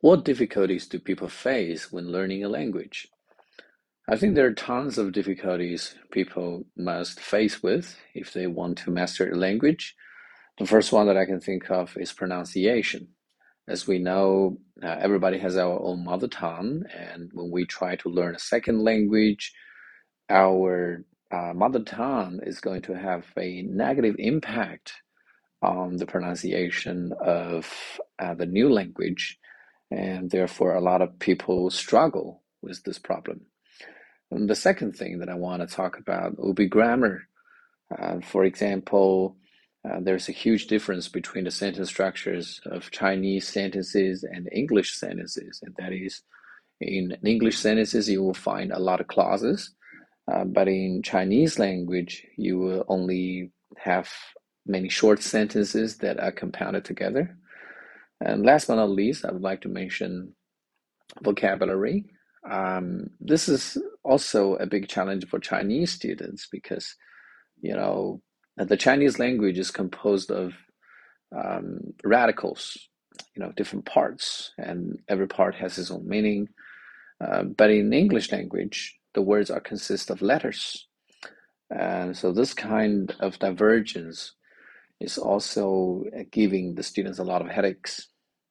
What difficulties do people face when learning a language? I think there are tons of difficulties people must face with if they want to master a language. The first one that I can think of is pronunciation. As we know, uh, everybody has our own mother tongue, and when we try to learn a second language, our uh, mother tongue is going to have a negative impact on the pronunciation of uh, the new language, and therefore a lot of people struggle with this problem. And the second thing that I want to talk about will be grammar. Uh, for example, uh, there's a huge difference between the sentence structures of Chinese sentences and English sentences, and that is, in English sentences you will find a lot of clauses, uh, but in Chinese language you will only have many short sentences that are compounded together. And last but not least, I would like to mention vocabulary. Um, this is also a big challenge for Chinese students because, you know, the Chinese language is composed of um, radicals, you know, different parts, and every part has its own meaning. Uh, but in English language, the words are consist of letters, and so this kind of divergence is also giving the students a lot of headaches.